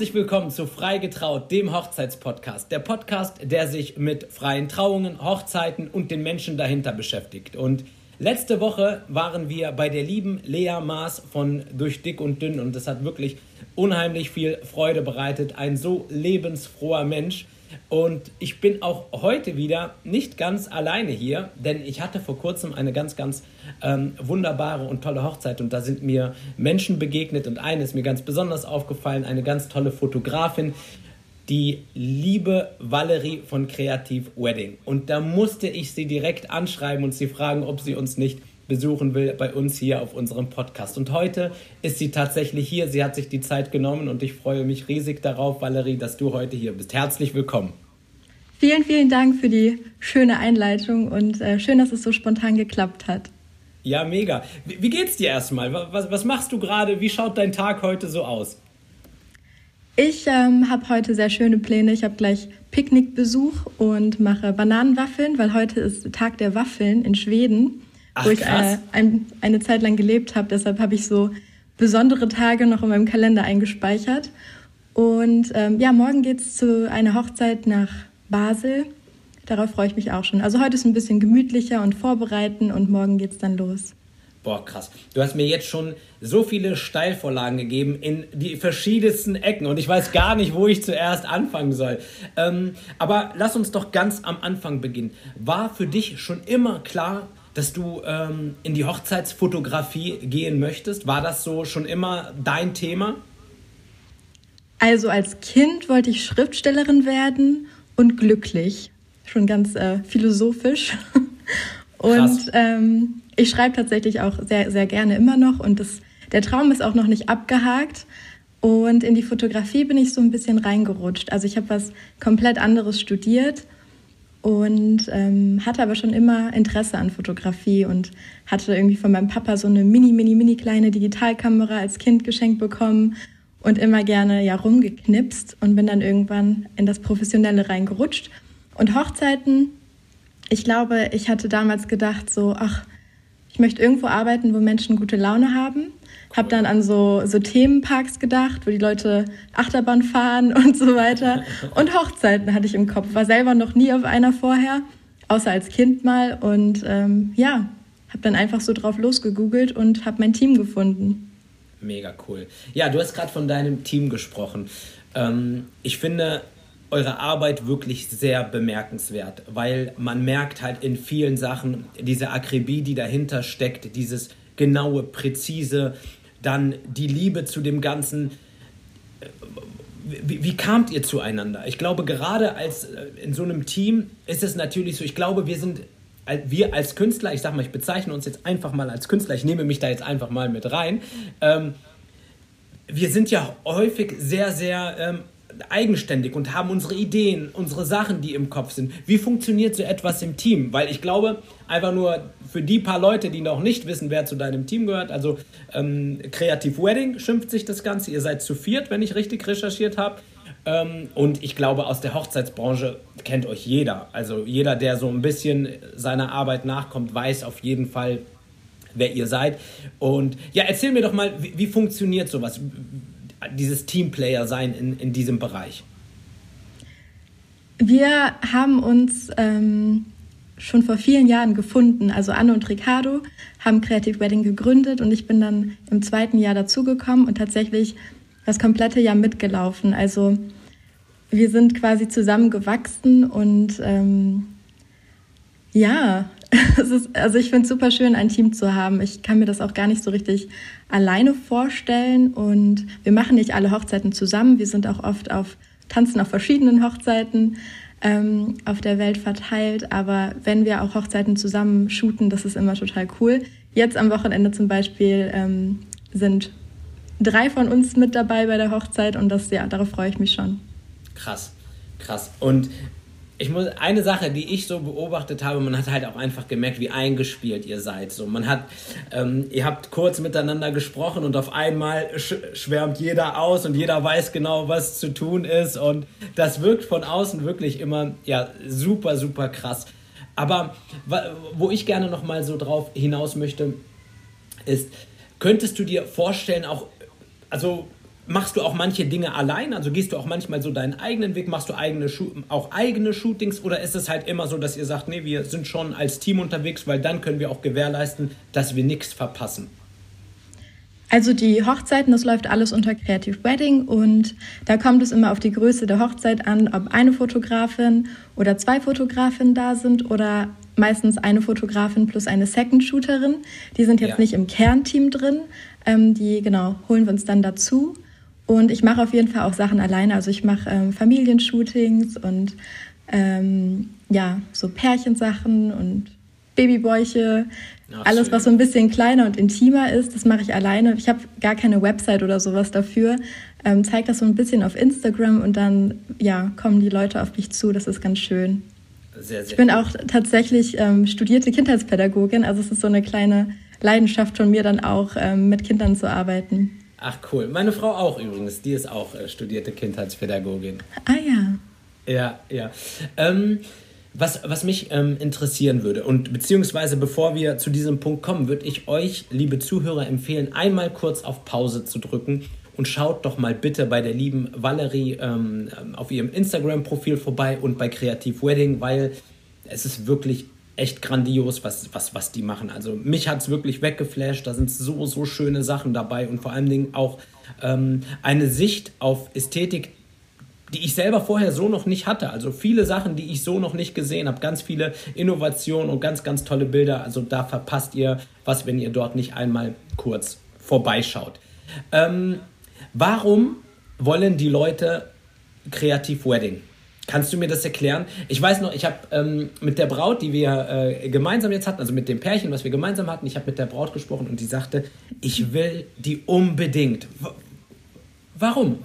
Herzlich willkommen zu Freigetraut, dem Hochzeitspodcast. Der Podcast, der sich mit freien Trauungen, Hochzeiten und den Menschen dahinter beschäftigt. Und letzte Woche waren wir bei der lieben Lea Maas von Durch Dick und Dünn und es hat wirklich unheimlich viel Freude bereitet. Ein so lebensfroher Mensch. Und ich bin auch heute wieder nicht ganz alleine hier, denn ich hatte vor kurzem eine ganz, ganz ähm, wunderbare und tolle Hochzeit und da sind mir Menschen begegnet und eine ist mir ganz besonders aufgefallen, eine ganz tolle Fotografin, die liebe Valerie von Kreativ Wedding. Und da musste ich sie direkt anschreiben und sie fragen, ob sie uns nicht besuchen will bei uns hier auf unserem Podcast. Und heute ist sie tatsächlich hier. Sie hat sich die Zeit genommen und ich freue mich riesig darauf, Valerie, dass du heute hier bist. Herzlich willkommen. Vielen, vielen Dank für die schöne Einleitung und äh, schön, dass es so spontan geklappt hat. Ja, mega. Wie, wie geht's dir erstmal? Was, was machst du gerade? Wie schaut dein Tag heute so aus? Ich ähm, habe heute sehr schöne Pläne. Ich habe gleich Picknickbesuch und mache Bananenwaffeln, weil heute ist Tag der Waffeln in Schweden, Ach, wo ich äh, ein, eine Zeit lang gelebt habe. Deshalb habe ich so besondere Tage noch in meinem Kalender eingespeichert. Und ähm, ja, morgen geht es zu einer Hochzeit nach Basel Darauf freue ich mich auch schon. Also heute ist ein bisschen gemütlicher und vorbereiten und morgen geht es dann los. Boah, krass. Du hast mir jetzt schon so viele Steilvorlagen gegeben in die verschiedensten Ecken und ich weiß gar nicht, wo ich zuerst anfangen soll. Ähm, aber lass uns doch ganz am Anfang beginnen. War für dich schon immer klar, dass du ähm, in die Hochzeitsfotografie gehen möchtest? War das so schon immer dein Thema? Also als Kind wollte ich Schriftstellerin werden und glücklich schon ganz äh, philosophisch. Und ähm, ich schreibe tatsächlich auch sehr, sehr gerne immer noch. Und das, der Traum ist auch noch nicht abgehakt. Und in die Fotografie bin ich so ein bisschen reingerutscht. Also ich habe was komplett anderes studiert und ähm, hatte aber schon immer Interesse an Fotografie und hatte irgendwie von meinem Papa so eine mini, mini, mini kleine Digitalkamera als Kind geschenkt bekommen und immer gerne ja rumgeknipst und bin dann irgendwann in das Professionelle reingerutscht. Und Hochzeiten, ich glaube, ich hatte damals gedacht, so, ach, ich möchte irgendwo arbeiten, wo Menschen gute Laune haben. Habe dann an so, so Themenparks gedacht, wo die Leute Achterbahn fahren und so weiter. Und Hochzeiten hatte ich im Kopf. War selber noch nie auf einer vorher, außer als Kind mal. Und ähm, ja, habe dann einfach so drauf losgegoogelt und habe mein Team gefunden. Mega cool. Ja, du hast gerade von deinem Team gesprochen. Ähm, ich finde, eure Arbeit wirklich sehr bemerkenswert, weil man merkt halt in vielen Sachen diese Akribie, die dahinter steckt, dieses genaue, präzise, dann die Liebe zu dem Ganzen. Wie, wie kamt ihr zueinander? Ich glaube, gerade als äh, in so einem Team ist es natürlich so, ich glaube, wir sind wir als Künstler, ich sag mal, ich bezeichne uns jetzt einfach mal als Künstler, ich nehme mich da jetzt einfach mal mit rein. Ähm, wir sind ja häufig sehr, sehr ähm, eigenständig und haben unsere Ideen, unsere Sachen, die im Kopf sind. Wie funktioniert so etwas im Team? Weil ich glaube, einfach nur für die paar Leute, die noch nicht wissen, wer zu deinem Team gehört, also ähm, Creative Wedding schimpft sich das Ganze. Ihr seid zu viert, wenn ich richtig recherchiert habe. Ähm, und ich glaube, aus der Hochzeitsbranche kennt euch jeder. Also jeder, der so ein bisschen seiner Arbeit nachkommt, weiß auf jeden Fall, wer ihr seid. Und ja, erzähl mir doch mal, wie, wie funktioniert sowas? Dieses Teamplayer sein in, in diesem Bereich? Wir haben uns ähm, schon vor vielen Jahren gefunden. Also Anne und Ricardo haben Creative Wedding gegründet und ich bin dann im zweiten Jahr dazugekommen und tatsächlich das komplette Jahr mitgelaufen. Also wir sind quasi zusammengewachsen und ähm, ja, ist, also ich finde es super schön, ein Team zu haben. Ich kann mir das auch gar nicht so richtig alleine vorstellen. Und wir machen nicht alle Hochzeiten zusammen. Wir sind auch oft auf tanzen auf verschiedenen Hochzeiten ähm, auf der Welt verteilt. Aber wenn wir auch Hochzeiten zusammen shooten, das ist immer total cool. Jetzt am Wochenende zum Beispiel ähm, sind drei von uns mit dabei bei der Hochzeit und das ja, darauf freue ich mich schon. Krass, krass. Und ich muss eine Sache, die ich so beobachtet habe, man hat halt auch einfach gemerkt, wie eingespielt ihr seid. So, man hat, ähm, ihr habt kurz miteinander gesprochen und auf einmal sch schwärmt jeder aus und jeder weiß genau, was zu tun ist und das wirkt von außen wirklich immer ja super super krass. Aber wo ich gerne noch mal so drauf hinaus möchte, ist, könntest du dir vorstellen, auch also machst du auch manche Dinge allein? Also gehst du auch manchmal so deinen eigenen Weg? Machst du eigene auch eigene Shootings? Oder ist es halt immer so, dass ihr sagt, nee, wir sind schon als Team unterwegs, weil dann können wir auch gewährleisten, dass wir nichts verpassen? Also die Hochzeiten, das läuft alles unter Creative Wedding und da kommt es immer auf die Größe der Hochzeit an, ob eine Fotografin oder zwei Fotografinnen da sind oder meistens eine Fotografin plus eine Second Shooterin. Die sind jetzt ja. nicht im Kernteam drin, ähm, die genau holen wir uns dann dazu. Und ich mache auf jeden Fall auch Sachen alleine. Also ich mache ähm, Familienshootings und ähm, ja, so Pärchensachen und Babybäuche. Ach, Alles, schön. was so ein bisschen kleiner und intimer ist, das mache ich alleine. Ich habe gar keine Website oder sowas dafür. Ähm, zeige das so ein bisschen auf Instagram und dann ja, kommen die Leute auf mich zu. Das ist ganz schön. Sehr, sehr ich bin cool. auch tatsächlich ähm, studierte Kindheitspädagogin. Also es ist so eine kleine Leidenschaft von mir, dann auch ähm, mit Kindern zu arbeiten. Ach cool. Meine Frau auch übrigens. Die ist auch äh, studierte Kindheitspädagogin. Ah ja. Ja, ja. Ähm, was, was mich ähm, interessieren würde und beziehungsweise bevor wir zu diesem Punkt kommen, würde ich euch, liebe Zuhörer, empfehlen, einmal kurz auf Pause zu drücken und schaut doch mal bitte bei der lieben Valerie ähm, auf ihrem Instagram-Profil vorbei und bei Creative Wedding, weil es ist wirklich echt grandios, was, was, was die machen. Also mich hat es wirklich weggeflasht, da sind so, so schöne Sachen dabei und vor allen Dingen auch ähm, eine Sicht auf Ästhetik, die ich selber vorher so noch nicht hatte. Also viele Sachen, die ich so noch nicht gesehen habe. Ganz viele Innovationen und ganz, ganz tolle Bilder. Also da verpasst ihr was, wenn ihr dort nicht einmal kurz vorbeischaut. Ähm, warum wollen die Leute Kreativ Wedding? Kannst du mir das erklären? Ich weiß noch, ich habe ähm, mit der Braut, die wir äh, gemeinsam jetzt hatten, also mit dem Pärchen, was wir gemeinsam hatten, ich habe mit der Braut gesprochen und die sagte, ich will die unbedingt. W warum?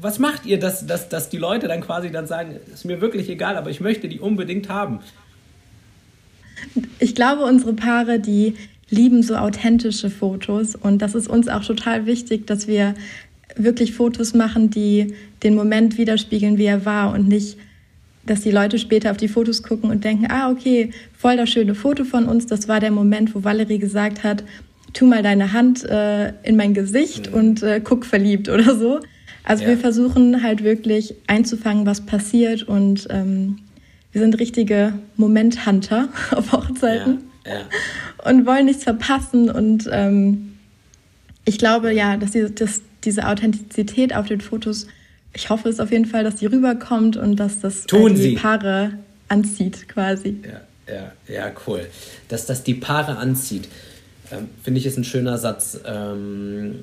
was macht ihr, dass, dass, dass die Leute dann quasi dann sagen, ist mir wirklich egal, aber ich möchte die unbedingt haben? Ich glaube, unsere Paare, die lieben so authentische Fotos und das ist uns auch total wichtig, dass wir wirklich Fotos machen, die den Moment widerspiegeln, wie er war und nicht, dass die Leute später auf die Fotos gucken und denken, ah, okay, voll das schöne Foto von uns. Das war der Moment, wo Valerie gesagt hat, tu mal deine Hand äh, in mein Gesicht mhm. und äh, guck verliebt oder so. Also ja. wir versuchen halt wirklich einzufangen, was passiert und ähm, wir sind richtige Momenthunter auf Hochzeiten ja, ja. und wollen nichts verpassen und ähm, ich glaube ja, dass diese, dass diese Authentizität auf den Fotos, ich hoffe es auf jeden Fall, dass die rüberkommt und dass das Tun äh, die Sie. Paare anzieht quasi. Ja, ja, ja, cool. Dass das die Paare anzieht, ähm, finde ich ist ein schöner Satz. Ähm,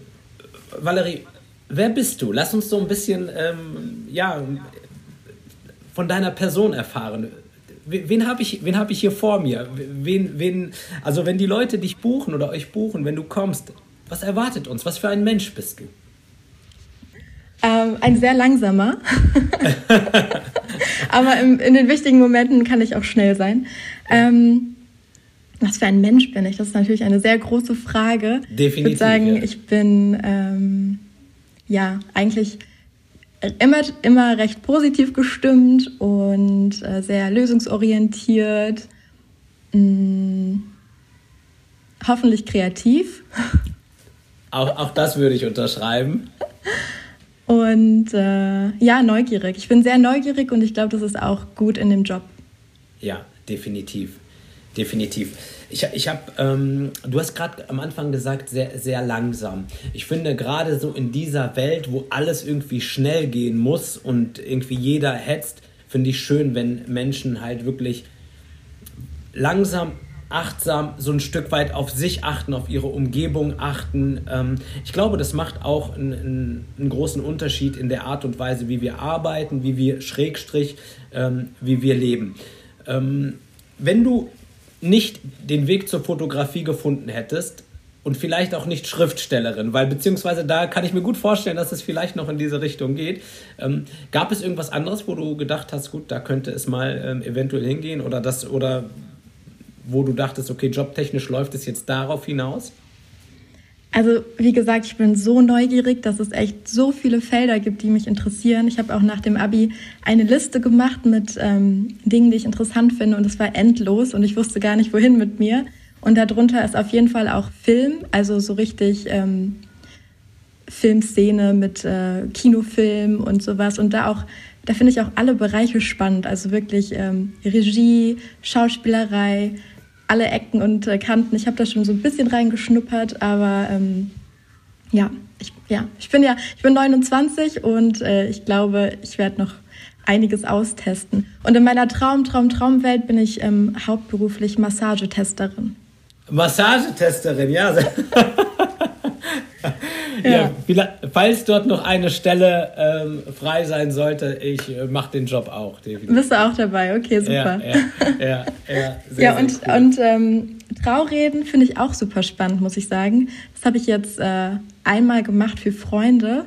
Valerie, wer bist du? Lass uns so ein bisschen ähm, ja, von deiner Person erfahren. Wen habe ich, hab ich hier vor mir? Wen, wen, also wenn die Leute dich buchen oder euch buchen, wenn du kommst, was erwartet uns? Was für ein Mensch bist du? Ähm, ein sehr langsamer. Aber im, in den wichtigen Momenten kann ich auch schnell sein. Ähm, was für ein Mensch bin ich? Das ist natürlich eine sehr große Frage. Definitiv. Ich würde sagen, ja. ich bin ähm, ja, eigentlich immer, immer recht positiv gestimmt und äh, sehr lösungsorientiert. Mh, mm, hoffentlich kreativ. Auch, auch das würde ich unterschreiben. Und äh, ja, neugierig. Ich bin sehr neugierig und ich glaube, das ist auch gut in dem Job. Ja, definitiv. Definitiv. Ich, ich habe, ähm, du hast gerade am Anfang gesagt, sehr, sehr langsam. Ich finde gerade so in dieser Welt, wo alles irgendwie schnell gehen muss und irgendwie jeder hetzt, finde ich schön, wenn Menschen halt wirklich langsam, achtsam so ein Stück weit auf sich achten, auf ihre Umgebung achten. Ähm, ich glaube, das macht auch einen, einen, großen Unterschied in der Art und Weise, wie wir arbeiten, wie wir Schrägstrich, ähm, wie wir leben. Ähm, wenn du nicht den Weg zur Fotografie gefunden hättest und vielleicht auch nicht Schriftstellerin, weil beziehungsweise da kann ich mir gut vorstellen, dass es vielleicht noch in diese Richtung geht. Ähm, gab es irgendwas anderes, wo du gedacht hast, gut, da könnte es mal ähm, eventuell hingehen oder das oder wo du dachtest, okay, jobtechnisch läuft es jetzt darauf hinaus? Also wie gesagt, ich bin so neugierig, dass es echt so viele Felder gibt, die mich interessieren. Ich habe auch nach dem ABI eine Liste gemacht mit ähm, Dingen, die ich interessant finde und es war endlos und ich wusste gar nicht, wohin mit mir. Und darunter ist auf jeden Fall auch Film, also so richtig ähm, Filmszene mit äh, Kinofilm und sowas. Und da auch, da finde ich auch alle Bereiche spannend. Also wirklich ähm, Regie, Schauspielerei, alle Ecken und äh, Kanten. Ich habe da schon so ein bisschen reingeschnuppert, aber ähm, ja, ich, ja, ich bin ja, ich bin 29 und äh, ich glaube, ich werde noch einiges austesten. Und in meiner Traum, Traum, Traumwelt bin ich ähm, hauptberuflich Massagetesterin. Massagetesterin, ja. ja. ja. falls dort noch eine Stelle ähm, frei sein sollte, ich äh, mache den Job auch. Definitiv. Bist du auch dabei? Okay, super. Ja, ja, ja, ja, sehr, ja und, cool. und ähm, Traureden finde ich auch super spannend, muss ich sagen. Das habe ich jetzt äh, einmal gemacht für Freunde.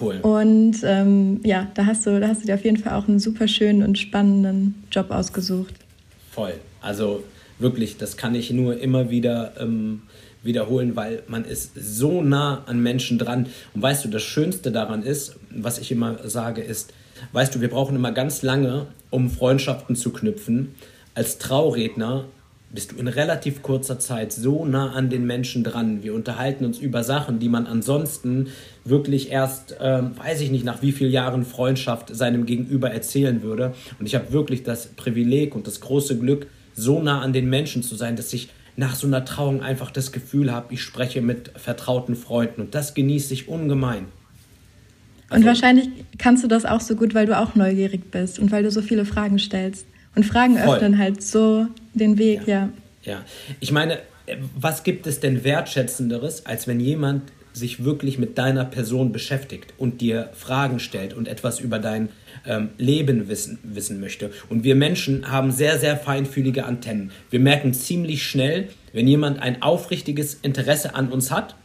Cool. Und ähm, ja, da hast, du, da hast du dir auf jeden Fall auch einen super schönen und spannenden Job ausgesucht. Voll. Also wirklich, das kann ich nur immer wieder ähm, wiederholen, weil man ist so nah an Menschen dran. Und weißt du, das Schönste daran ist, was ich immer sage, ist, weißt du, wir brauchen immer ganz lange, um Freundschaften zu knüpfen. Als Trauredner bist du in relativ kurzer Zeit so nah an den Menschen dran. Wir unterhalten uns über Sachen, die man ansonsten wirklich erst, ähm, weiß ich nicht, nach wie vielen Jahren Freundschaft seinem Gegenüber erzählen würde. Und ich habe wirklich das Privileg und das große Glück, so nah an den Menschen zu sein, dass ich nach so einer Trauung einfach das Gefühl habe, ich spreche mit vertrauten Freunden und das genieße ich ungemein. Also, und wahrscheinlich kannst du das auch so gut, weil du auch neugierig bist und weil du so viele Fragen stellst. Und Fragen voll. öffnen halt so den Weg, ja. ja. Ja, ich meine, was gibt es denn wertschätzenderes, als wenn jemand sich wirklich mit deiner Person beschäftigt und dir Fragen stellt und etwas über dein ähm, Leben wissen, wissen möchte. Und wir Menschen haben sehr, sehr feinfühlige Antennen. Wir merken ziemlich schnell, wenn jemand ein aufrichtiges Interesse an uns hat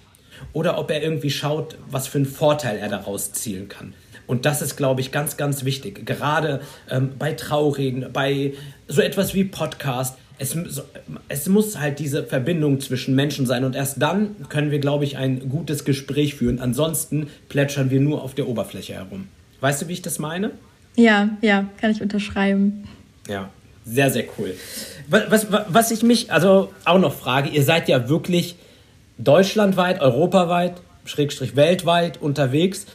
oder ob er irgendwie schaut, was für einen Vorteil er daraus zielen kann. Und das ist, glaube ich, ganz, ganz wichtig. Gerade ähm, bei Traureden, bei so etwas wie Podcast. Es, es muss halt diese Verbindung zwischen Menschen sein und erst dann können wir, glaube ich, ein gutes Gespräch führen. Ansonsten plätschern wir nur auf der Oberfläche herum. Weißt du, wie ich das meine? Ja, ja, kann ich unterschreiben. Ja, sehr, sehr cool. Was, was, was ich mich also auch noch frage, ihr seid ja wirklich deutschlandweit, europaweit, schrägstrich weltweit unterwegs.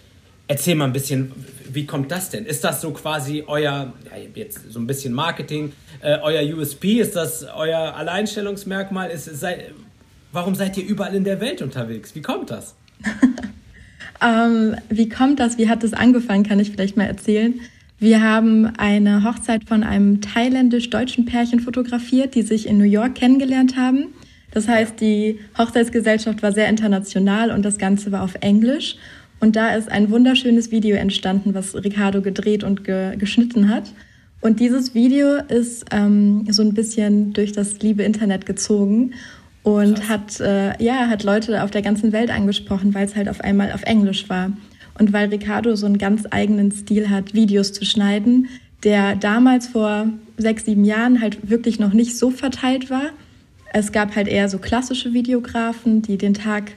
Erzähl mal ein bisschen, wie kommt das denn? Ist das so quasi euer, ja, jetzt so ein bisschen Marketing, äh, euer USP? Ist das euer Alleinstellungsmerkmal? Ist, sei, warum seid ihr überall in der Welt unterwegs? Wie kommt das? ähm, wie kommt das? Wie hat das angefangen? Kann ich vielleicht mal erzählen. Wir haben eine Hochzeit von einem thailändisch-deutschen Pärchen fotografiert, die sich in New York kennengelernt haben. Das heißt, die Hochzeitsgesellschaft war sehr international und das Ganze war auf Englisch. Und da ist ein wunderschönes Video entstanden, was Ricardo gedreht und ge geschnitten hat. Und dieses Video ist ähm, so ein bisschen durch das liebe Internet gezogen und hat, äh, ja, hat Leute auf der ganzen Welt angesprochen, weil es halt auf einmal auf Englisch war. Und weil Ricardo so einen ganz eigenen Stil hat, Videos zu schneiden, der damals vor sechs, sieben Jahren halt wirklich noch nicht so verteilt war. Es gab halt eher so klassische Videografen, die den Tag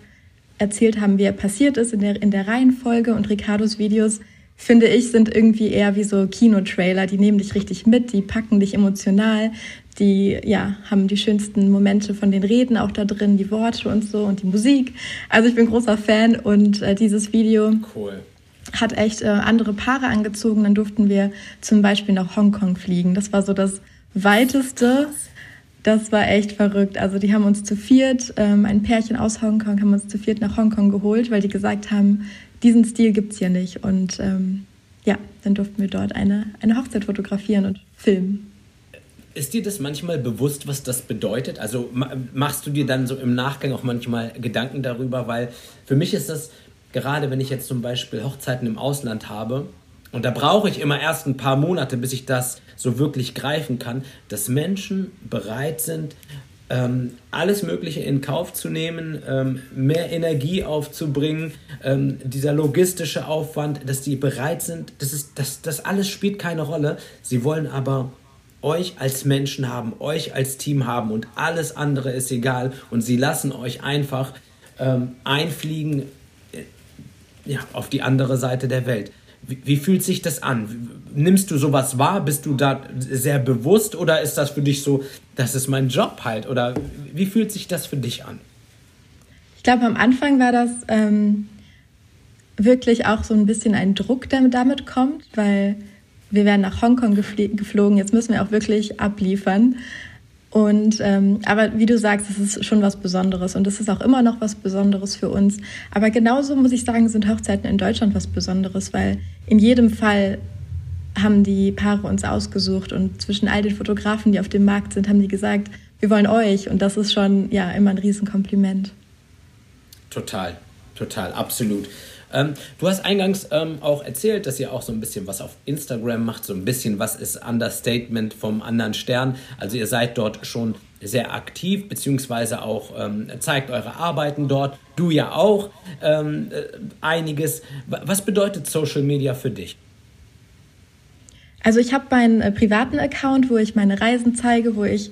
erzählt haben, wie er passiert ist in der, in der Reihenfolge. Und Ricardos Videos, finde ich, sind irgendwie eher wie so Kinotrailer. Die nehmen dich richtig mit, die packen dich emotional die ja, haben die schönsten Momente von den Reden auch da drin, die Worte und so und die Musik. Also ich bin großer Fan und äh, dieses Video cool. hat echt äh, andere Paare angezogen. Dann durften wir zum Beispiel nach Hongkong fliegen. Das war so das weiteste. Das war echt verrückt. Also die haben uns zu viert, ähm, ein Pärchen aus Hongkong, haben uns zu viert nach Hongkong geholt, weil die gesagt haben, diesen Stil gibt es hier nicht. Und ähm, ja, dann durften wir dort eine, eine Hochzeit fotografieren und filmen. Ist dir das manchmal bewusst, was das bedeutet? Also machst du dir dann so im Nachgang auch manchmal Gedanken darüber? Weil für mich ist das, gerade wenn ich jetzt zum Beispiel Hochzeiten im Ausland habe, und da brauche ich immer erst ein paar Monate, bis ich das so wirklich greifen kann, dass Menschen bereit sind, ähm, alles Mögliche in Kauf zu nehmen, ähm, mehr Energie aufzubringen, ähm, dieser logistische Aufwand, dass sie bereit sind, das, ist, das, das alles spielt keine Rolle. Sie wollen aber euch als Menschen haben, euch als Team haben und alles andere ist egal und sie lassen euch einfach ähm, einfliegen äh, ja, auf die andere Seite der Welt. Wie, wie, fühlt sich das an? Nimmst du sowas wahr? Bist du da sehr bewusst oder ist das für dich so, das ist mein Job halt? Oder wie fühlt sich das für dich an? Ich glaube, am Anfang war das ähm, wirklich auch so ein bisschen ein Druck, der damit kommt, weil wir werden nach Hongkong geflogen, jetzt müssen wir auch wirklich abliefern. Und ähm, aber wie du sagst, es ist schon was Besonderes und es ist auch immer noch was Besonderes für uns. Aber genauso muss ich sagen, sind Hochzeiten in Deutschland was Besonderes, weil in jedem Fall haben die Paare uns ausgesucht und zwischen all den Fotografen, die auf dem Markt sind, haben die gesagt, wir wollen euch und das ist schon ja immer ein Riesenkompliment. Total, total, absolut. Ähm, du hast eingangs ähm, auch erzählt, dass ihr auch so ein bisschen was auf Instagram macht, so ein bisschen was ist Understatement vom anderen Stern. Also ihr seid dort schon sehr aktiv, beziehungsweise auch ähm, zeigt eure Arbeiten dort. Du ja auch ähm, äh, einiges. Was bedeutet Social Media für dich? Also ich habe meinen äh, privaten Account, wo ich meine Reisen zeige, wo ich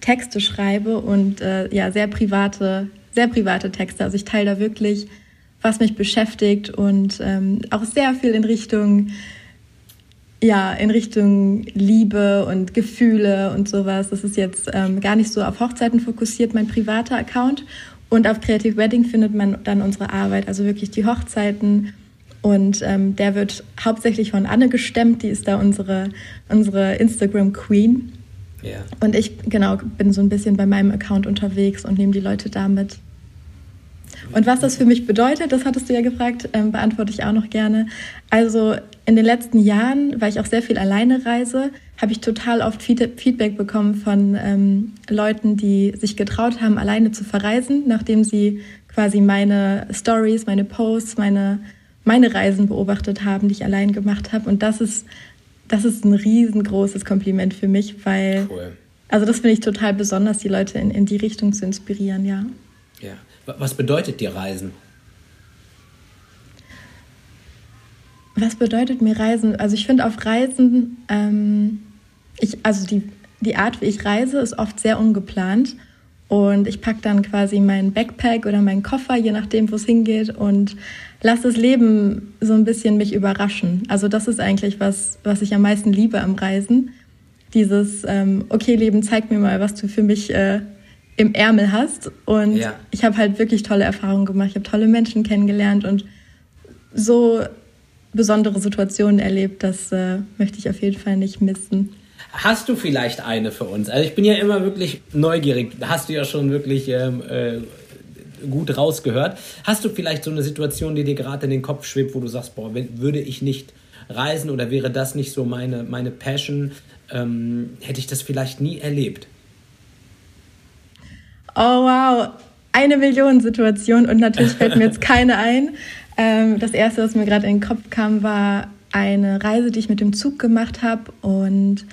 Texte schreibe und äh, ja sehr private, sehr private Texte. Also ich teile da wirklich was mich beschäftigt und ähm, auch sehr viel in Richtung ja, in Richtung Liebe und Gefühle und sowas. Das ist jetzt ähm, gar nicht so auf Hochzeiten fokussiert, mein privater Account. Und auf Creative Wedding findet man dann unsere Arbeit, also wirklich die Hochzeiten. Und ähm, der wird hauptsächlich von Anne gestemmt, die ist da unsere, unsere Instagram Queen. Yeah. Und ich, genau, bin so ein bisschen bei meinem Account unterwegs und nehme die Leute damit. Und was das für mich bedeutet, das hattest du ja gefragt, ähm, beantworte ich auch noch gerne. Also in den letzten Jahren, weil ich auch sehr viel alleine reise, habe ich total oft Feedback bekommen von ähm, Leuten, die sich getraut haben, alleine zu verreisen, nachdem sie quasi meine Stories, meine Posts, meine, meine Reisen beobachtet haben, die ich allein gemacht habe. Und das ist, das ist ein riesengroßes Kompliment für mich, weil, cool. also das finde ich total besonders, die Leute in, in die Richtung zu inspirieren, ja. Ja. Was bedeutet dir Reisen? Was bedeutet mir Reisen? Also ich finde auf Reisen, ähm, ich, also die, die Art, wie ich reise, ist oft sehr ungeplant. Und ich packe dann quasi meinen Backpack oder meinen Koffer, je nachdem, wo es hingeht, und lasse das Leben so ein bisschen mich überraschen. Also das ist eigentlich was, was ich am meisten liebe am Reisen. Dieses, ähm, okay, Leben, zeig mir mal, was du für mich äh, im Ärmel hast. Und ja. ich habe halt wirklich tolle Erfahrungen gemacht. Ich habe tolle Menschen kennengelernt und so besondere Situationen erlebt. Das äh, möchte ich auf jeden Fall nicht missen. Hast du vielleicht eine für uns? Also ich bin ja immer wirklich neugierig. Hast du ja schon wirklich ähm, äh, gut rausgehört. Hast du vielleicht so eine Situation, die dir gerade in den Kopf schwebt, wo du sagst, boah, würde ich nicht reisen oder wäre das nicht so meine, meine Passion, ähm, hätte ich das vielleicht nie erlebt? Oh wow, eine Million Situation und natürlich fällt mir jetzt keine ein. Ähm, das erste, was mir gerade in den Kopf kam, war eine Reise, die ich mit dem Zug gemacht habe und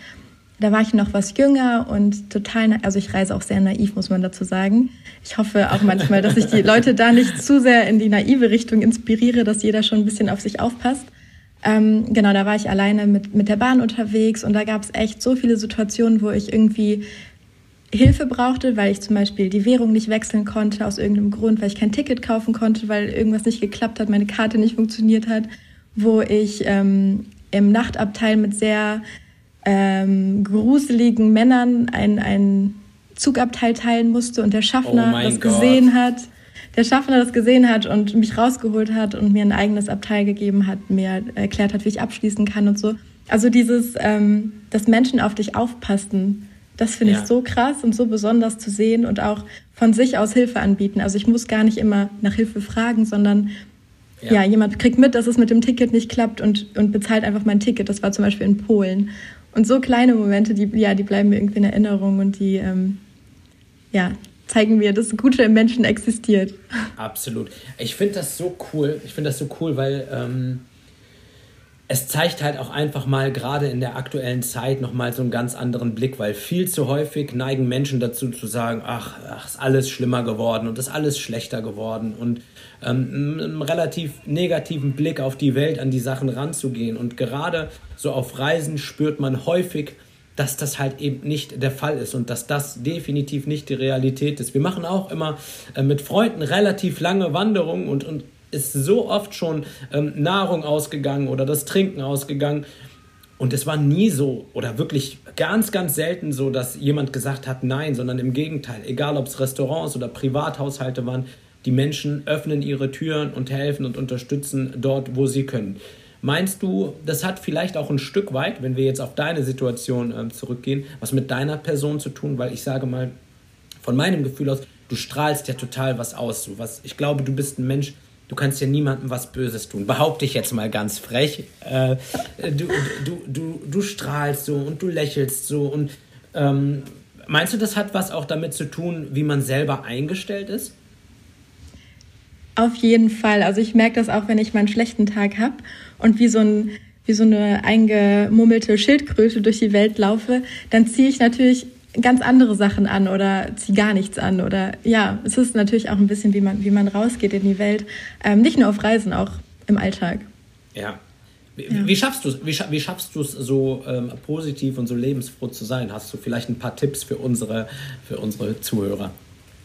da war ich noch was jünger und total, also ich reise auch sehr naiv, muss man dazu sagen. Ich hoffe auch manchmal, dass ich die Leute da nicht zu sehr in die naive Richtung inspiriere, dass jeder schon ein bisschen auf sich aufpasst. Ähm, genau, da war ich alleine mit, mit der Bahn unterwegs und da gab es echt so viele Situationen, wo ich irgendwie Hilfe brauchte, weil ich zum Beispiel die Währung nicht wechseln konnte aus irgendeinem Grund, weil ich kein Ticket kaufen konnte, weil irgendwas nicht geklappt hat, meine Karte nicht funktioniert hat, wo ich ähm, im Nachtabteil mit sehr ähm, gruseligen Männern ein, ein Zugabteil teilen musste und der Schaffner oh das Gott. gesehen hat. Der Schaffner das gesehen hat und mich rausgeholt hat und mir ein eigenes Abteil gegeben hat, mir erklärt hat, wie ich abschließen kann und so. Also dieses, ähm, dass Menschen auf dich aufpassen, das finde ja. ich so krass und so besonders zu sehen und auch von sich aus Hilfe anbieten. Also ich muss gar nicht immer nach Hilfe fragen, sondern ja, ja jemand kriegt mit, dass es mit dem Ticket nicht klappt und, und bezahlt einfach mein Ticket. Das war zum Beispiel in Polen. Und so kleine Momente, die, ja, die bleiben mir irgendwie in Erinnerung und die ähm, ja, zeigen mir, dass Gute im Menschen existiert. Absolut. Ich finde das so cool. Ich finde das so cool, weil ähm, es zeigt halt auch einfach mal gerade in der aktuellen Zeit nochmal so einen ganz anderen Blick, weil viel zu häufig neigen Menschen dazu zu sagen, ach, ach ist alles schlimmer geworden und ist alles schlechter geworden und ähm, einen relativ negativen Blick auf die Welt, an die Sachen ranzugehen. Und gerade so auf Reisen spürt man häufig, dass das halt eben nicht der Fall ist und dass das definitiv nicht die Realität ist. Wir machen auch immer äh, mit Freunden relativ lange Wanderungen und, und ist so oft schon ähm, Nahrung ausgegangen oder das Trinken ausgegangen. Und es war nie so oder wirklich ganz, ganz selten so, dass jemand gesagt hat Nein, sondern im Gegenteil, egal ob es Restaurants oder Privathaushalte waren, die Menschen öffnen ihre Türen und helfen und unterstützen dort, wo sie können. Meinst du, das hat vielleicht auch ein Stück weit, wenn wir jetzt auf deine Situation äh, zurückgehen, was mit deiner Person zu tun? Weil ich sage mal, von meinem Gefühl aus, du strahlst ja total was aus. So was, ich glaube, du bist ein Mensch, du kannst ja niemandem was Böses tun. Behaupte ich jetzt mal ganz frech. Äh, du, du, du, du strahlst so und du lächelst so. Und ähm, meinst du, das hat was auch damit zu tun, wie man selber eingestellt ist? Auf jeden Fall. Also ich merke das auch, wenn ich mal einen schlechten Tag habe und wie so ein wie so eine eingemummelte Schildkröte durch die Welt laufe, dann ziehe ich natürlich ganz andere Sachen an oder zieh gar nichts an. Oder ja, es ist natürlich auch ein bisschen, wie man, wie man rausgeht in die Welt. Ähm, nicht nur auf Reisen, auch im Alltag. Ja. Wie, ja. wie schaffst du es wie, wie schaffst so ähm, positiv und so lebensfroh zu sein? Hast du vielleicht ein paar Tipps für unsere, für unsere Zuhörer?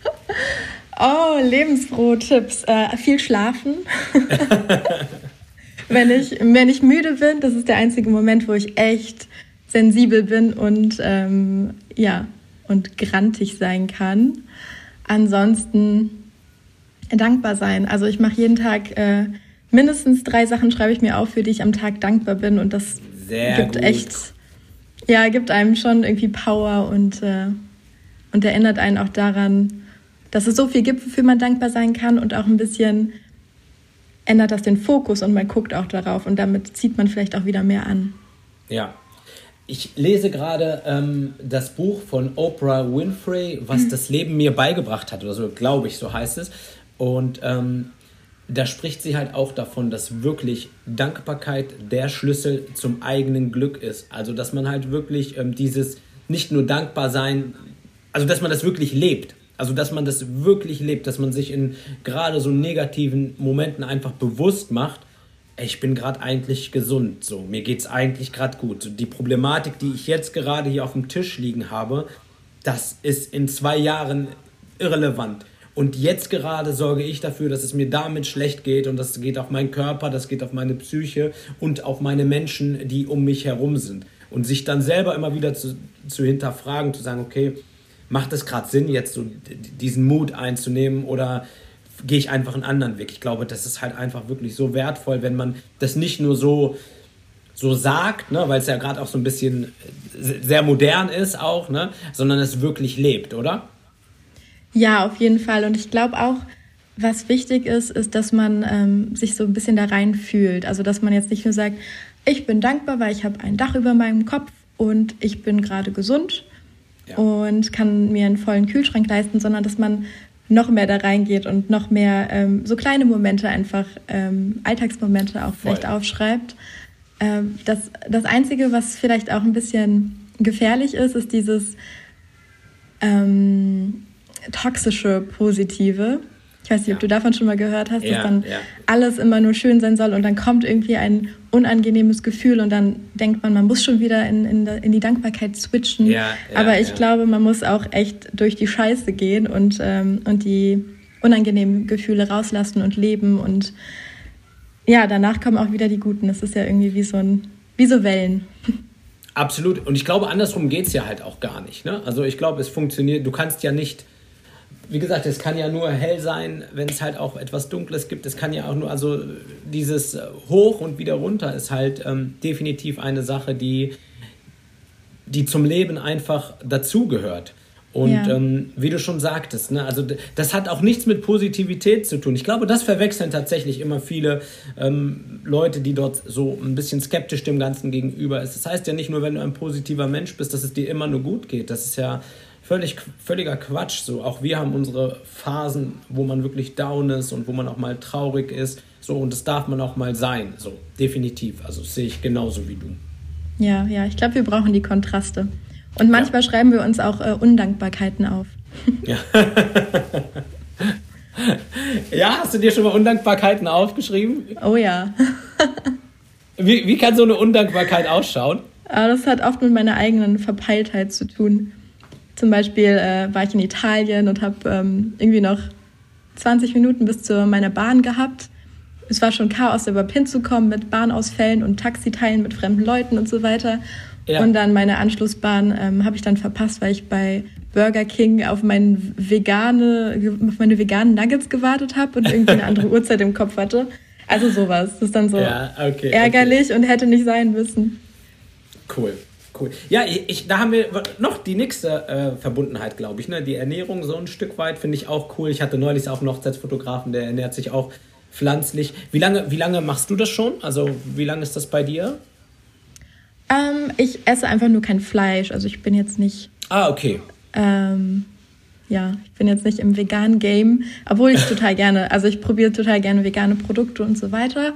oh, lebensfroh Tipps. Äh, viel schlafen. wenn, ich, wenn ich müde bin, das ist der einzige Moment, wo ich echt sensibel bin und ähm, ja und grantig sein kann. Ansonsten dankbar sein. Also ich mache jeden Tag äh, mindestens drei Sachen schreibe ich mir auf, für die ich am Tag dankbar bin und das Sehr gibt gut. echt ja gibt einem schon irgendwie Power und äh, und erinnert einen auch daran, dass es so viel gibt, wofür man dankbar sein kann und auch ein bisschen ändert das den Fokus und man guckt auch darauf und damit zieht man vielleicht auch wieder mehr an. Ja, ich lese gerade ähm, das Buch von Oprah Winfrey, was mhm. das Leben mir beigebracht hat, oder so, glaube ich, so heißt es. Und ähm, da spricht sie halt auch davon, dass wirklich Dankbarkeit der Schlüssel zum eigenen Glück ist. Also, dass man halt wirklich ähm, dieses nicht nur dankbar sein, also dass man das wirklich lebt. Also, dass man das wirklich lebt, dass man sich in gerade so negativen Momenten einfach bewusst macht, ich bin gerade eigentlich gesund, so mir geht es eigentlich gerade gut. Die Problematik, die ich jetzt gerade hier auf dem Tisch liegen habe, das ist in zwei Jahren irrelevant. Und jetzt gerade sorge ich dafür, dass es mir damit schlecht geht und das geht auf meinen Körper, das geht auf meine Psyche und auf meine Menschen, die um mich herum sind. Und sich dann selber immer wieder zu, zu hinterfragen, zu sagen, okay, macht es gerade Sinn, jetzt so diesen Mut einzunehmen oder gehe ich einfach einen anderen Weg. Ich glaube, das ist halt einfach wirklich so wertvoll, wenn man das nicht nur so, so sagt, ne, weil es ja gerade auch so ein bisschen äh, sehr modern ist auch, ne, sondern es wirklich lebt, oder? Ja, auf jeden Fall. Und ich glaube auch, was wichtig ist, ist, dass man ähm, sich so ein bisschen da rein fühlt. Also, dass man jetzt nicht nur sagt, ich bin dankbar, weil ich habe ein Dach über meinem Kopf und ich bin gerade gesund ja. und kann mir einen vollen Kühlschrank leisten, sondern dass man noch mehr da reingeht und noch mehr ähm, so kleine Momente einfach, ähm, Alltagsmomente auch vielleicht Voll. aufschreibt. Ähm, das, das Einzige, was vielleicht auch ein bisschen gefährlich ist, ist dieses ähm, toxische Positive. Ich weiß nicht, ob du davon schon mal gehört hast, ja, dass dann ja. alles immer nur schön sein soll und dann kommt irgendwie ein unangenehmes Gefühl und dann denkt man, man muss schon wieder in, in, in die Dankbarkeit switchen. Ja, Aber ich glaube, man muss auch echt durch die Scheiße gehen und, ähm, und die unangenehmen Gefühle rauslassen und leben und ja, danach kommen auch wieder die guten. Das ist ja irgendwie wie so, ein, wie so Wellen. Absolut. Und ich glaube, andersrum geht es ja halt auch gar nicht. Ne? Also ich glaube, es funktioniert, du kannst ja nicht wie gesagt, es kann ja nur hell sein, wenn es halt auch etwas Dunkles gibt. Es kann ja auch nur, also dieses Hoch und wieder runter ist halt ähm, definitiv eine Sache, die, die zum Leben einfach dazugehört. Und ja. ähm, wie du schon sagtest, ne, also das hat auch nichts mit Positivität zu tun. Ich glaube, das verwechseln tatsächlich immer viele ähm, Leute, die dort so ein bisschen skeptisch dem Ganzen gegenüber ist. Das heißt ja nicht nur, wenn du ein positiver Mensch bist, dass es dir immer nur gut geht. Das ist ja völlig, völliger Quatsch. So, auch wir haben unsere Phasen, wo man wirklich down ist und wo man auch mal traurig ist. So, und das darf man auch mal sein. So, definitiv. Also sehe ich genauso wie du. Ja, ja, ich glaube, wir brauchen die Kontraste. Und manchmal ja. schreiben wir uns auch äh, Undankbarkeiten auf. Ja. ja, hast du dir schon mal Undankbarkeiten aufgeschrieben? Oh ja. wie, wie kann so eine Undankbarkeit ausschauen? Ah, das hat oft mit meiner eigenen Verpeiltheit zu tun. Zum Beispiel äh, war ich in Italien und habe ähm, irgendwie noch 20 Minuten bis zu meiner Bahn gehabt. Es war schon Chaos, überhaupt hinzukommen mit Bahnausfällen und Taxiteilen mit fremden Leuten und so weiter. Ja. Und dann meine Anschlussbahn ähm, habe ich dann verpasst, weil ich bei Burger King auf, mein vegane, auf meine veganen Nuggets gewartet habe und irgendwie eine andere Uhrzeit im Kopf hatte. Also sowas. Das ist dann so ja, okay, ärgerlich okay. und hätte nicht sein müssen. Cool. Cool. Ja, ich, da haben wir noch die nächste äh, Verbundenheit, glaube ich. Ne? Die Ernährung so ein Stück weit finde ich auch cool. Ich hatte neulich auch einen Hochzeitsfotografen, der ernährt sich auch pflanzlich. Wie lange, wie lange machst du das schon? Also wie lange ist das bei dir? Ähm, ich esse einfach nur kein Fleisch. Also ich bin jetzt nicht. Ah, okay. Ähm, ja, ich bin jetzt nicht im veganen Game, obwohl ich total gerne, also ich probiere total gerne vegane Produkte und so weiter.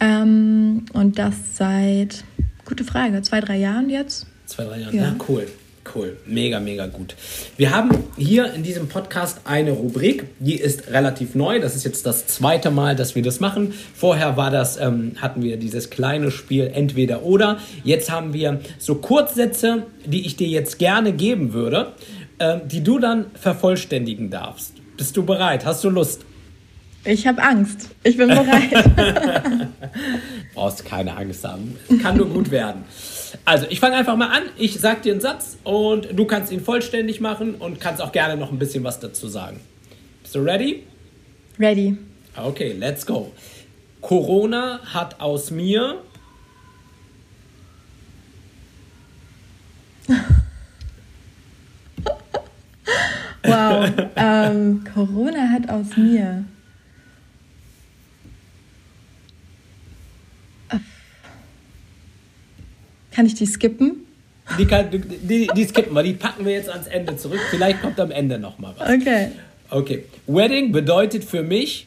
Ähm, und das seit, gute Frage, zwei, drei Jahren jetzt. Zwei, drei Jahre, ja, ja cool. Cool, mega, mega gut. Wir haben hier in diesem Podcast eine Rubrik, die ist relativ neu. Das ist jetzt das zweite Mal, dass wir das machen. Vorher war das, ähm, hatten wir dieses kleine Spiel Entweder oder. Jetzt haben wir so Kurzsätze, die ich dir jetzt gerne geben würde äh, die du dann vervollständigen darfst. Bist du bereit? Hast du Lust? Ich habe Angst. Ich bin bereit. Brauchst keine Angst haben. Es kann nur gut werden. Also, ich fange einfach mal an. Ich sage dir einen Satz und du kannst ihn vollständig machen und kannst auch gerne noch ein bisschen was dazu sagen. Bist du ready? Ready. Okay, let's go. Corona hat aus mir Wow. ähm, Corona hat aus mir. Kann ich die skippen? Die, kann, die, die skippen wir, die packen wir jetzt ans Ende zurück. Vielleicht kommt am Ende noch mal was. Okay. Okay. Wedding bedeutet für mich.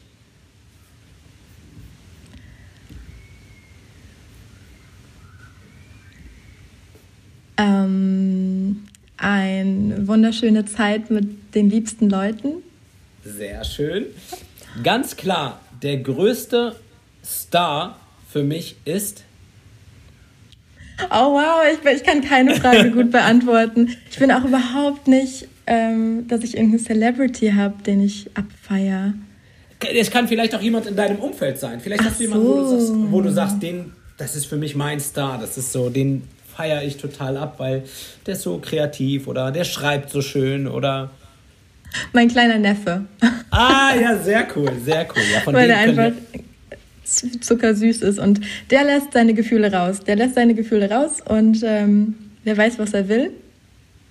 Ähm, eine wunderschöne Zeit mit den liebsten Leuten. Sehr schön. Ganz klar, der größte Star für mich ist. Oh wow, ich, ich kann keine Frage gut beantworten. Ich bin auch überhaupt nicht, ähm, dass ich irgendeine Celebrity habe, den ich abfeier. Es kann vielleicht auch jemand in deinem Umfeld sein. Vielleicht hast Ach du jemanden, so. wo, du sagst, wo du sagst, den, das ist für mich mein Star. Das ist so, den feiere ich total ab, weil der ist so kreativ oder der schreibt so schön oder. Mein kleiner Neffe. Ah, ja, sehr cool, sehr cool. Ja, von weil er einfach zuckersüß ist und der lässt seine Gefühle raus. Der lässt seine Gefühle raus und ähm, wer weiß, was er will.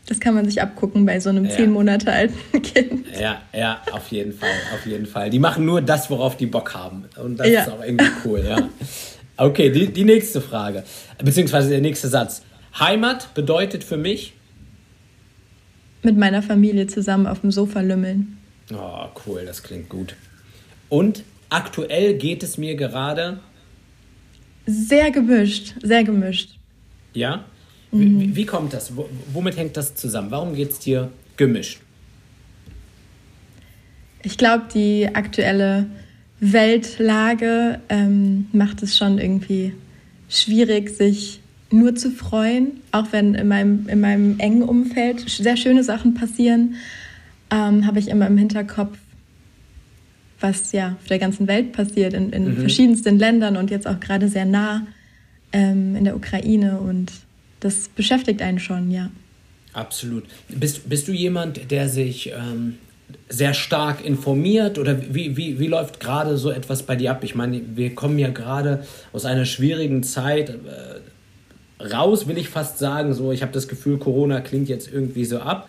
Das kann man sich abgucken bei so einem ja. zehn Monate alten Kind. Ja, ja, auf jeden Fall, auf jeden Fall. Die machen nur das, worauf die Bock haben. Und das ja. ist auch irgendwie cool, ja. Okay, die, die nächste Frage, beziehungsweise der nächste Satz. Heimat bedeutet für mich? Mit meiner Familie zusammen auf dem Sofa lümmeln. Oh, cool, das klingt gut. Und aktuell geht es mir gerade? Sehr gemischt, sehr gemischt. Ja? Mhm. Wie, wie, kommt das? W womit hängt das zusammen? Warum geht es dir gemischt? Ich glaube, die aktuelle Weltlage ähm, macht es schon irgendwie schwierig, sich nur zu freuen, auch wenn in meinem, in meinem engen Umfeld sehr schöne Sachen passieren, ähm, habe ich immer im Hinterkopf, was ja auf der ganzen Welt passiert, in, in mhm. verschiedensten Ländern und jetzt auch gerade sehr nah ähm, in der Ukraine. Und das beschäftigt einen schon, ja. Absolut. Bist, bist du jemand, der sich ähm, sehr stark informiert oder wie, wie, wie läuft gerade so etwas bei dir ab? Ich meine, wir kommen ja gerade aus einer schwierigen Zeit äh, raus, will ich fast sagen. So, ich habe das Gefühl, Corona klingt jetzt irgendwie so ab.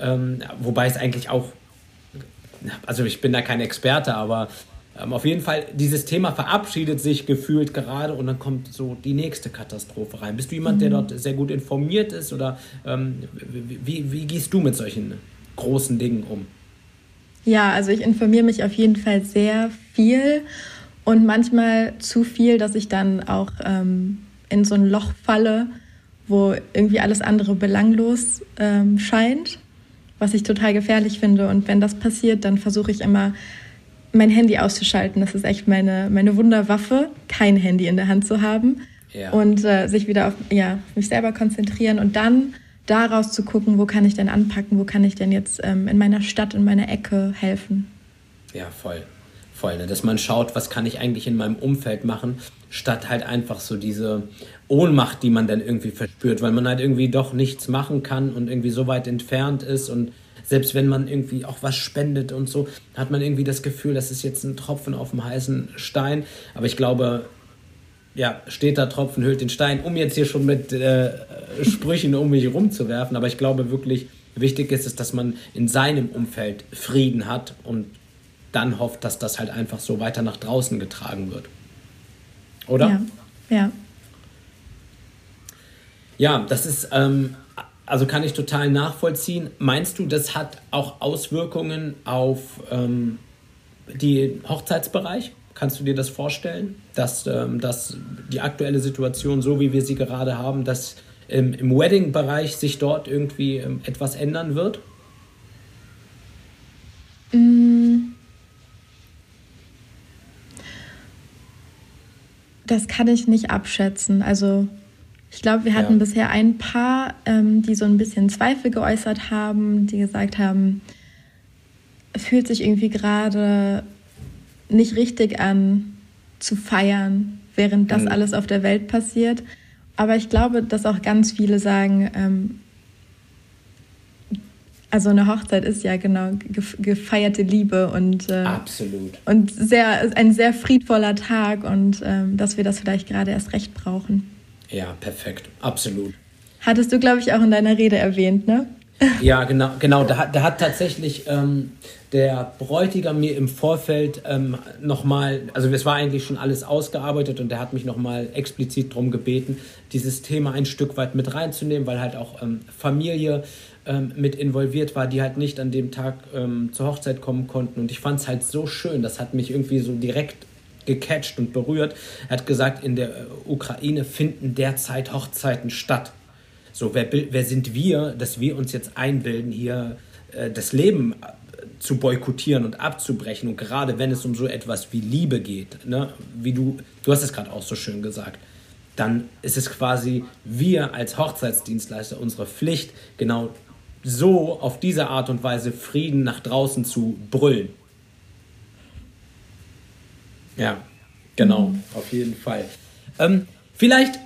Ähm, wobei es eigentlich auch, also ich bin da kein Experte, aber ähm, auf jeden Fall, dieses Thema verabschiedet sich gefühlt gerade und dann kommt so die nächste Katastrophe rein. Bist du jemand, mhm. der dort sehr gut informiert ist oder ähm, wie, wie, gehst du mit solchen großen Dingen um? Ja, also ich informiere mich auf jeden Fall sehr viel und manchmal zu viel, dass ich dann auch ähm, in so ein Loch falle, wo irgendwie alles andere belanglos ähm, scheint, was ich total gefährlich finde. Und wenn das passiert, dann versuche ich immer, mein Handy auszuschalten. Das ist echt meine, meine Wunderwaffe, kein Handy in der Hand zu haben ja. und äh, sich wieder auf ja, mich selber konzentrieren und dann daraus zu gucken, wo kann ich denn anpacken, wo kann ich denn jetzt ähm, in meiner Stadt, in meiner Ecke helfen. Ja, voll. Voll, ne? dass man schaut, was kann ich eigentlich in meinem Umfeld machen, statt halt einfach so diese Ohnmacht, die man dann irgendwie verspürt, weil man halt irgendwie doch nichts machen kann und irgendwie so weit entfernt ist und selbst wenn man irgendwie auch was spendet und so, hat man irgendwie das Gefühl, das ist jetzt ein Tropfen auf dem heißen Stein. Aber ich glaube, ja, steht da Tropfen hüllt den Stein, um jetzt hier schon mit äh, Sprüchen um mich rumzuwerfen. Aber ich glaube wirklich, wichtig ist es, dass man in seinem Umfeld Frieden hat und dann hofft, dass das halt einfach so weiter nach draußen getragen wird. Oder? Ja. Ja, ja das ist, ähm, also kann ich total nachvollziehen. Meinst du, das hat auch Auswirkungen auf ähm, den Hochzeitsbereich? Kannst du dir das vorstellen, dass, ähm, dass die aktuelle Situation, so wie wir sie gerade haben, dass ähm, im Wedding-Bereich sich dort irgendwie ähm, etwas ändern wird? Mm. Das kann ich nicht abschätzen. Also ich glaube, wir hatten ja. bisher ein paar, ähm, die so ein bisschen Zweifel geäußert haben, die gesagt haben, es fühlt sich irgendwie gerade nicht richtig an zu feiern, während das mhm. alles auf der Welt passiert. Aber ich glaube, dass auch ganz viele sagen, ähm, also eine Hochzeit ist ja genau gefeierte Liebe und äh, absolut und sehr ein sehr friedvoller Tag und ähm, dass wir das vielleicht gerade erst recht brauchen. Ja, perfekt, absolut. Hattest du, glaube ich, auch in deiner Rede erwähnt, ne? Ja, genau, genau. Da, da hat tatsächlich ähm, der Bräutigam mir im Vorfeld ähm, nochmal, also es war eigentlich schon alles ausgearbeitet und der hat mich nochmal explizit darum gebeten, dieses Thema ein Stück weit mit reinzunehmen, weil halt auch ähm, Familie ähm, mit involviert war, die halt nicht an dem Tag ähm, zur Hochzeit kommen konnten. Und ich fand es halt so schön, das hat mich irgendwie so direkt gecatcht und berührt. Er hat gesagt, in der Ukraine finden derzeit Hochzeiten statt. So, wer, wer sind wir, dass wir uns jetzt einbilden, hier äh, das Leben äh, zu boykottieren und abzubrechen und gerade wenn es um so etwas wie Liebe geht, ne, wie du, du hast es gerade auch so schön gesagt, dann ist es quasi wir als Hochzeitsdienstleister unsere Pflicht, genau so auf diese Art und Weise Frieden nach draußen zu brüllen. Ja, genau, auf jeden Fall. Ähm, vielleicht,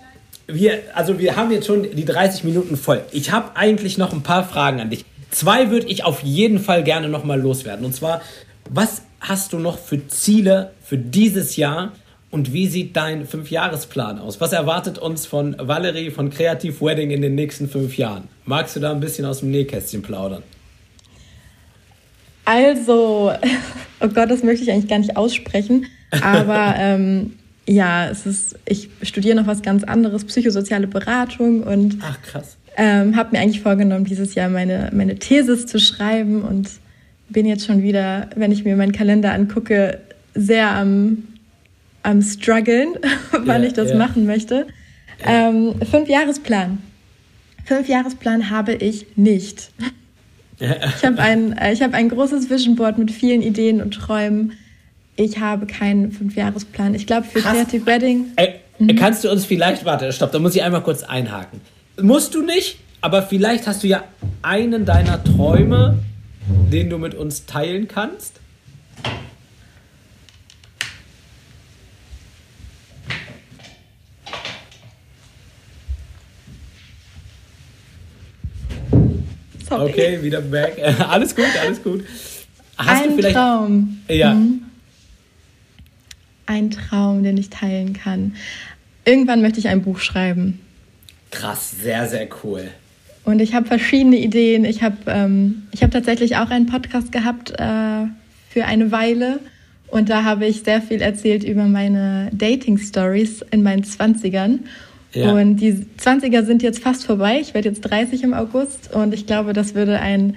wir, also wir haben jetzt schon die 30 Minuten voll. Ich habe eigentlich noch ein paar Fragen an dich. Zwei würde ich auf jeden Fall gerne nochmal loswerden. Und zwar, was hast du noch für Ziele für dieses Jahr und wie sieht dein Fünfjahresplan aus? Was erwartet uns von Valerie von Creative Wedding in den nächsten fünf Jahren? Magst du da ein bisschen aus dem Nähkästchen plaudern? Also, oh Gott, das möchte ich eigentlich gar nicht aussprechen. Aber ähm, ja, es ist, ich studiere noch was ganz anderes, psychosoziale Beratung und Ach, krass. Ähm, habe mir eigentlich vorgenommen, dieses Jahr meine, meine Thesis zu schreiben und bin jetzt schon wieder, wenn ich mir meinen Kalender angucke, sehr am, am struggeln, wann yeah, ich das yeah. machen möchte. Yeah. Ähm, fünf Jahresplan. Fünf Jahresplan habe ich nicht. ich habe ein, ich hab ein großes Vision Board mit vielen Ideen und Träumen ich habe keinen Fünfjahresplan. Ich glaube, für Hast, Creative Wedding. Ey, mhm. Kannst du uns vielleicht, warte, stopp, da muss ich einmal kurz einhaken. Musst du nicht, aber vielleicht hast du ja einen deiner Träume, den du mit uns teilen kannst. Sorry. Okay, wieder back. alles gut, alles gut. Hast Ein du vielleicht, Traum. Ja. Mhm ein Traum, den ich teilen kann. Irgendwann möchte ich ein Buch schreiben. Krass, sehr, sehr cool. Und ich habe verschiedene Ideen. Ich habe ähm, hab tatsächlich auch einen Podcast gehabt äh, für eine Weile. Und da habe ich sehr viel erzählt über meine Dating-Stories in meinen 20ern. Ja. Und die 20er sind jetzt fast vorbei. Ich werde jetzt 30 im August. Und ich glaube, das würde ein,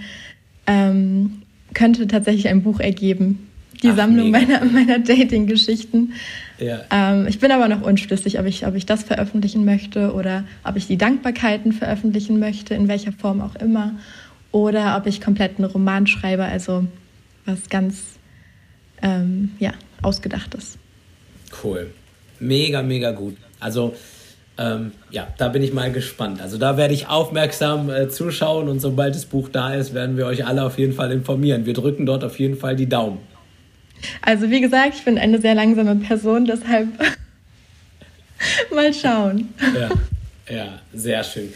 ähm, könnte tatsächlich ein Buch ergeben die Ach, Sammlung mega. meiner, meiner Dating-Geschichten. Ja. Ähm, ich bin aber noch unschlüssig, ob ich, ob ich das veröffentlichen möchte oder ob ich die Dankbarkeiten veröffentlichen möchte, in welcher Form auch immer. Oder ob ich komplett einen Roman schreibe, also was ganz ähm, ja, ausgedachtes. Cool. Mega, mega gut. Also ähm, ja, da bin ich mal gespannt. Also da werde ich aufmerksam äh, zuschauen und sobald das Buch da ist, werden wir euch alle auf jeden Fall informieren. Wir drücken dort auf jeden Fall die Daumen. Also wie gesagt, ich bin eine sehr langsame Person, deshalb Mal schauen. Ja, ja, sehr schön.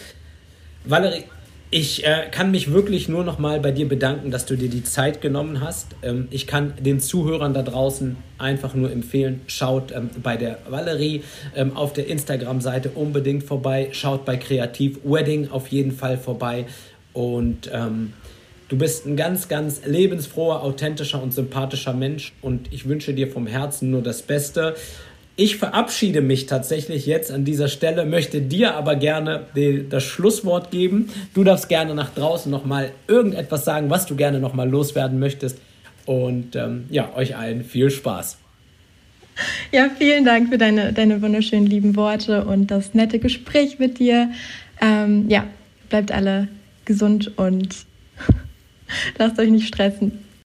Valerie, ich äh, kann mich wirklich nur noch mal bei dir bedanken, dass du dir die Zeit genommen hast. Ähm, ich kann den Zuhörern da draußen einfach nur empfehlen, schaut ähm, bei der Valerie ähm, auf der Instagram-Seite unbedingt vorbei, schaut bei Kreativ Wedding auf jeden Fall vorbei und ähm, du bist ein ganz, ganz lebensfroher, authentischer und sympathischer Mensch und ich wünsche dir vom Herzen nur das Beste. Ich verabschiede mich tatsächlich jetzt an dieser Stelle, möchte dir aber gerne das Schlusswort geben. Du darfst gerne nach draußen nochmal irgendetwas sagen, was du gerne nochmal loswerden möchtest. Und ähm, ja, euch allen viel Spaß. Ja, vielen Dank für deine, deine wunderschönen lieben Worte und das nette Gespräch mit dir. Ähm, ja, bleibt alle gesund und lasst euch nicht stressen.